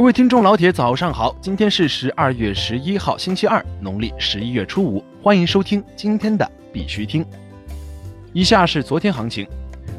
各位听众老铁，早上好！今天是十二月十一号，星期二，农历十一月初五，欢迎收听今天的必须听。以下是昨天行情，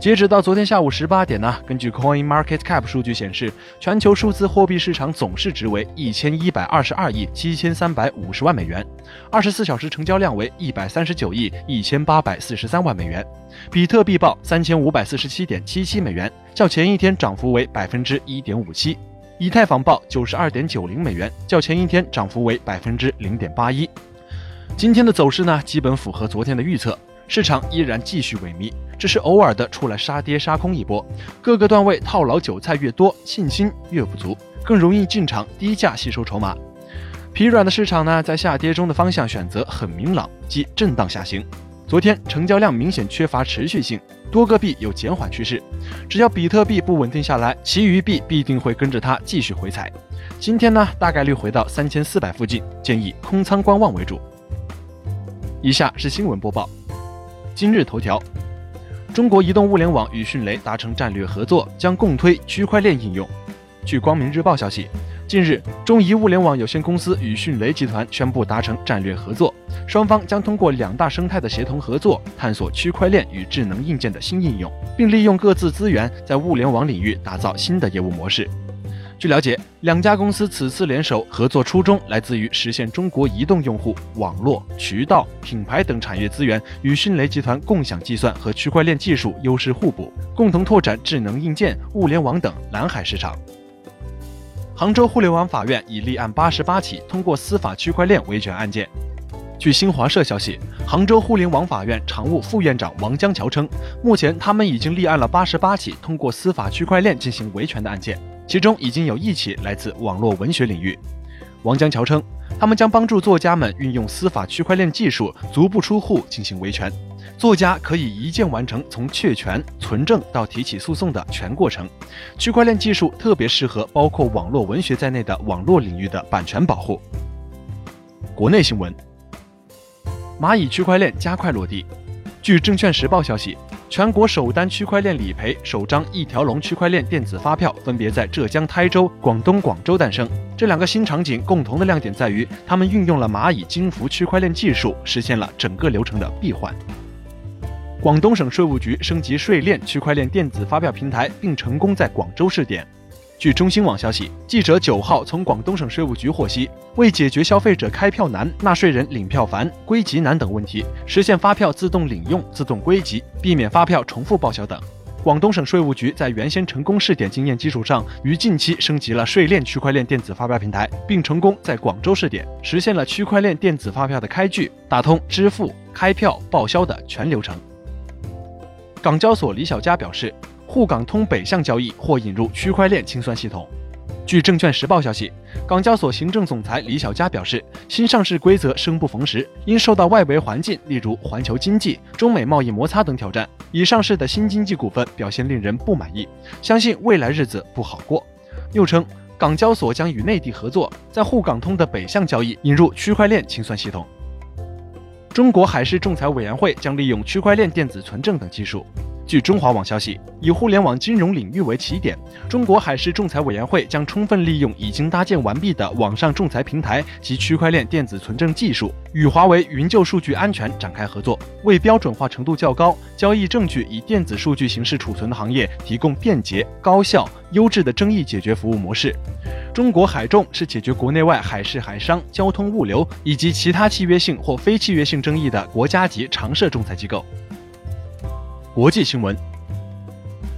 截止到昨天下午十八点呢，根据 Coin Market Cap 数据显示，全球数字货币市场总市值为一千一百二十二亿七千三百五十万美元，二十四小时成交量为一百三十九亿一千八百四十三万美元。比特币报三千五百四十七点七七美元，较前一天涨幅为百分之一点五七。以太坊报九十二点九零美元，较前一天涨幅为百分之零点八一。今天的走势呢，基本符合昨天的预测，市场依然继续萎靡，只是偶尔的出来杀跌杀空一波。各个段位套牢韭菜越多，信心越不足，更容易进场低价吸收筹码。疲软的市场呢，在下跌中的方向选择很明朗，即震荡下行。昨天成交量明显缺乏持续性，多个币有减缓趋势。只要比特币不稳定下来，其余币必定会跟着它继续回踩。今天呢，大概率回到三千四百附近，建议空仓观望为主。以下是新闻播报。今日头条：中国移动物联网与迅雷达成战略合作，将共推区块链应用。据光明日报消息。近日，中移物联网有限公司与迅雷集团宣布达成战略合作，双方将通过两大生态的协同合作，探索区块链与智能硬件的新应用，并利用各自资源，在物联网领域打造新的业务模式。据了解，两家公司此次联手合作初衷来自于实现中国移动用户、网络、渠道、品牌等产业资源与迅雷集团共享计算和区块链技术优势互补，共同拓展智能硬件、物联网等蓝海市场。杭州互联网法院已立案八十八起通过司法区块链维权案件。据新华社消息，杭州互联网法院常务副院长王江桥称，目前他们已经立案了八十八起通过司法区块链进行维权的案件，其中已经有一起来自网络文学领域。王江桥称，他们将帮助作家们运用司法区块链技术，足不出户进行维权。作家可以一键完成从确权、存证到提起诉讼的全过程。区块链技术特别适合包括网络文学在内的网络领域的版权保护。国内新闻：蚂蚁区块链加快落地。据证券时报消息，全国首单区块链理赔首张一条龙区块链电子发票分别在浙江台州、广东广州诞生。这两个新场景共同的亮点在于，他们运用了蚂蚁金服区块链技术，实现了整个流程的闭环。广东省税务局升级税链区块链电子发票平台，并成功在广州试点。据中新网消息，记者九号从广东省税务局获悉，为解决消费者开票难、纳税人领票烦、归集难等问题，实现发票自动领用、自动归集，避免发票重复报销等，广东省税务局在原先成功试点经验基础上，于近期升级了税链区块链电子发票平台，并成功在广州试点，实现了区块链电子发票的开具，打通支付、开票、报销的全流程。港交所李小佳表示，沪港通北向交易或引入区块链清算系统。据证券时报消息，港交所行政总裁李小加表示，新上市规则生不逢时，因受到外围环境，例如环球经济、中美贸易摩擦等挑战，已上市的新经济股份表现令人不满意，相信未来日子不好过。又称，港交所将与内地合作，在沪港通的北向交易引入区块链清算系统。中国海事仲裁委员会将利用区块链电子存证等技术。据中华网消息，以互联网金融领域为起点，中国海事仲裁委员会将充分利用已经搭建完毕的网上仲裁平台及区块链电子存证技术，与华为云就数据安全展开合作，为标准化程度较高、交易证据以电子数据形式储存的行业提供便捷、高效、优质的争议解决服务模式。中国海仲是解决国内外海事、海商、交通、物流以及其他契约性或非契约性争议的国家级常设仲裁机构。国际新闻：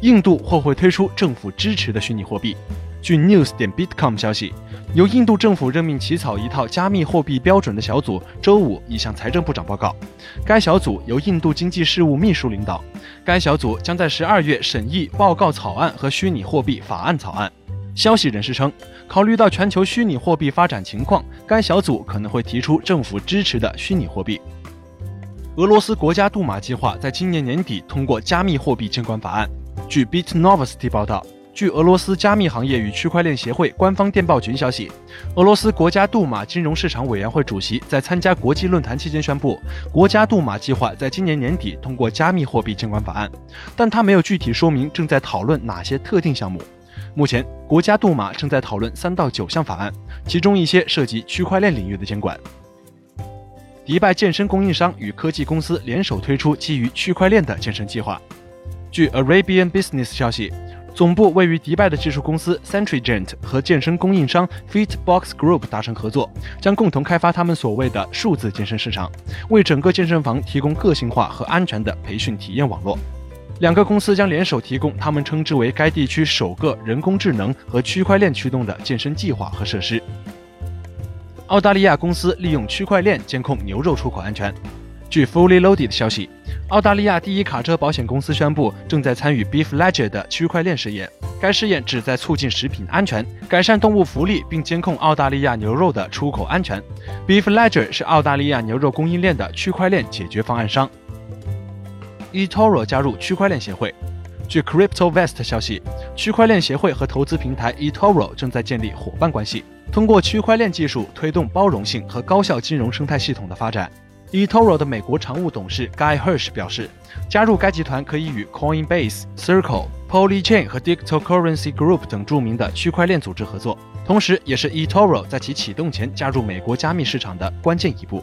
印度或会推出政府支持的虚拟货币。据 news 点 bitcom 消息，由印度政府任命起草一套加密货币标准的小组周五已向财政部长报告。该小组由印度经济事务秘书领导。该小组将在十二月审议报告草案和虚拟货币法案草案。消息人士称，考虑到全球虚拟货币发展情况，该小组可能会提出政府支持的虚拟货币。俄罗斯国家杜马计划在今年年底通过加密货币监管法案。据 Bitnovosti 报道，据俄罗斯加密行业与区块链协会官方电报群消息，俄罗斯国家杜马金融市场委员会主席在参加国际论坛期间宣布，国家杜马计划在今年年底通过加密货币监管法案，但他没有具体说明正在讨论哪些特定项目。目前，国家杜马正在讨论三到九项法案，其中一些涉及区块链领域的监管。迪拜健身供应商与科技公司联手推出基于区块链的健身计划。据 Arabian Business 消息，总部位于迪拜的技术公司 Centrigent 和健身供应商 Fitbox Group 达成合作，将共同开发他们所谓的数字健身市场，为整个健身房提供个性化和安全的培训体验网络。两个公司将联手提供他们称之为该地区首个人工智能和区块链驱动的健身计划和设施。澳大利亚公司利用区块链监控牛肉出口安全。据 Fully Loaded 的消息，澳大利亚第一卡车保险公司宣布正在参与 Beef Ledger 的区块链试验。该试验旨在促进食品安全、改善动物福利，并监控澳大利亚牛肉的出口安全。Beef Ledger 是澳大利亚牛肉供应链的区块链解决方案商。eToro 加入区块链协会。据 CryptoVest 消息，区块链协会和投资平台 eToro 正在建立伙伴关系。通过区块链技术推动包容性和高效金融生态系统的发展。eToro 的美国常务董事 Guy Hirsch 表示，加入该集团可以与 Coinbase、Circle、Polychain 和 Digital Currency Group 等著名的区块链组织合作，同时也是 eToro 在其启动前加入美国加密市场的关键一步。